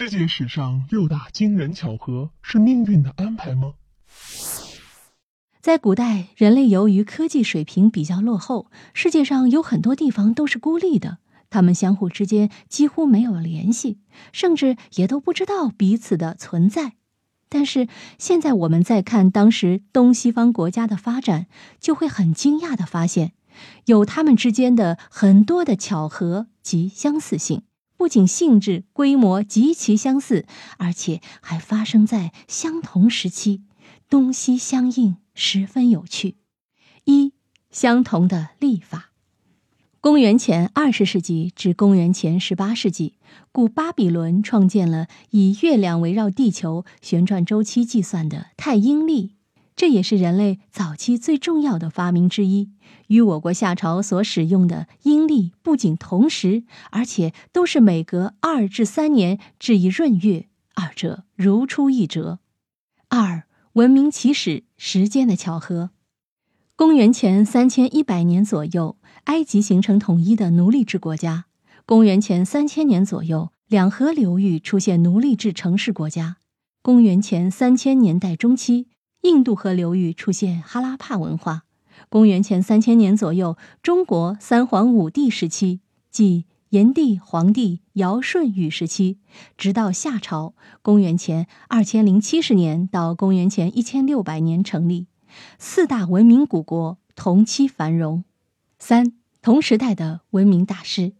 世界史上六大惊人巧合是命运的安排吗？在古代，人类由于科技水平比较落后，世界上有很多地方都是孤立的，他们相互之间几乎没有联系，甚至也都不知道彼此的存在。但是现在我们再看当时东西方国家的发展，就会很惊讶的发现，有他们之间的很多的巧合及相似性。不仅性质、规模极其相似，而且还发生在相同时期，东西相应，十分有趣。一、相同的历法。公元前二十世纪至公元前十八世纪，古巴比伦创建了以月亮围绕地球旋转周期计算的太阴历。这也是人类早期最重要的发明之一，与我国夏朝所使用的阴历不仅同时，而且都是每隔二至三年至一闰月，二者如出一辙。二、文明起始时间的巧合。公元前三千一百年左右，埃及形成统一的奴隶制国家；公元前三千年左右，两河流域出现奴隶制城市国家；公元前三千年代中期。印度河流域出现哈拉帕文化。公元前三千年左右，中国三皇五帝时期，即炎帝、黄帝、尧舜禹时期，直到夏朝，公元前二千零七十年到公元前一千六百年成立，四大文明古国同期繁荣。三同时代的文明大师，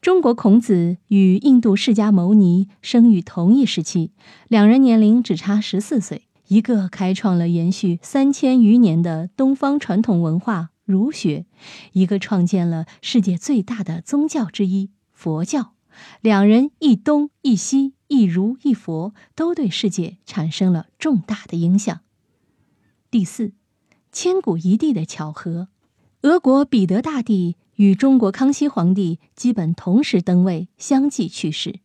中国孔子与印度释迦牟尼生于同一时期，两人年龄只差十四岁。一个开创了延续三千余年的东方传统文化儒学，一个创建了世界最大的宗教之一佛教。两人一东一西，一儒一佛，都对世界产生了重大的影响。第四，千古一帝的巧合：俄国彼得大帝与中国康熙皇帝基本同时登位，相继去世。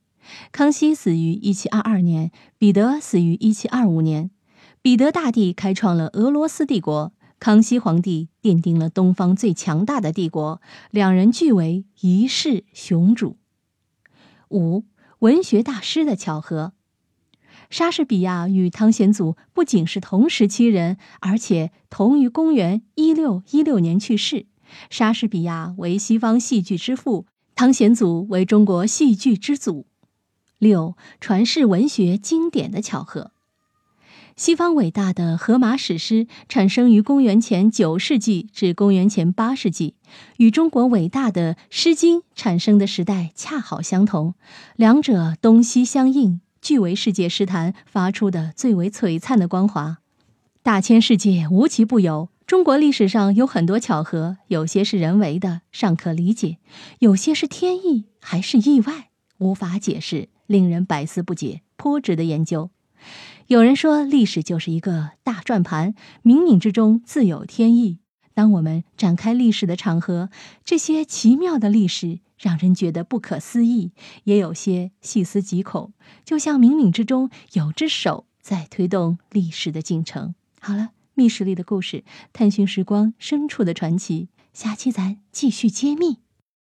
康熙死于一七二二年，彼得死于一七二五年。彼得大帝开创了俄罗斯帝国，康熙皇帝奠定了东方最强大的帝国，两人俱为一世雄主。五文学大师的巧合，莎士比亚与汤显祖不仅是同时期人，而且同于公元一六一六年去世。莎士比亚为西方戏剧之父，汤显祖为中国戏剧之祖。六传世文学经典的巧合。西方伟大的荷马史诗产生于公元前九世纪至公元前八世纪，与中国伟大的《诗经》产生的时代恰好相同，两者东西相应，俱为世界诗坛发出的最为璀璨的光华。大千世界无奇不有，中国历史上有很多巧合，有些是人为的，尚可理解；有些是天意，还是意外，无法解释，令人百思不解，颇值得研究。有人说，历史就是一个大转盘，冥冥之中自有天意。当我们展开历史的长河，这些奇妙的历史让人觉得不可思议，也有些细思极恐，就像冥冥之中有只手在推动历史的进程。好了，密室里的故事，探寻时光深处的传奇，下期咱继续揭秘。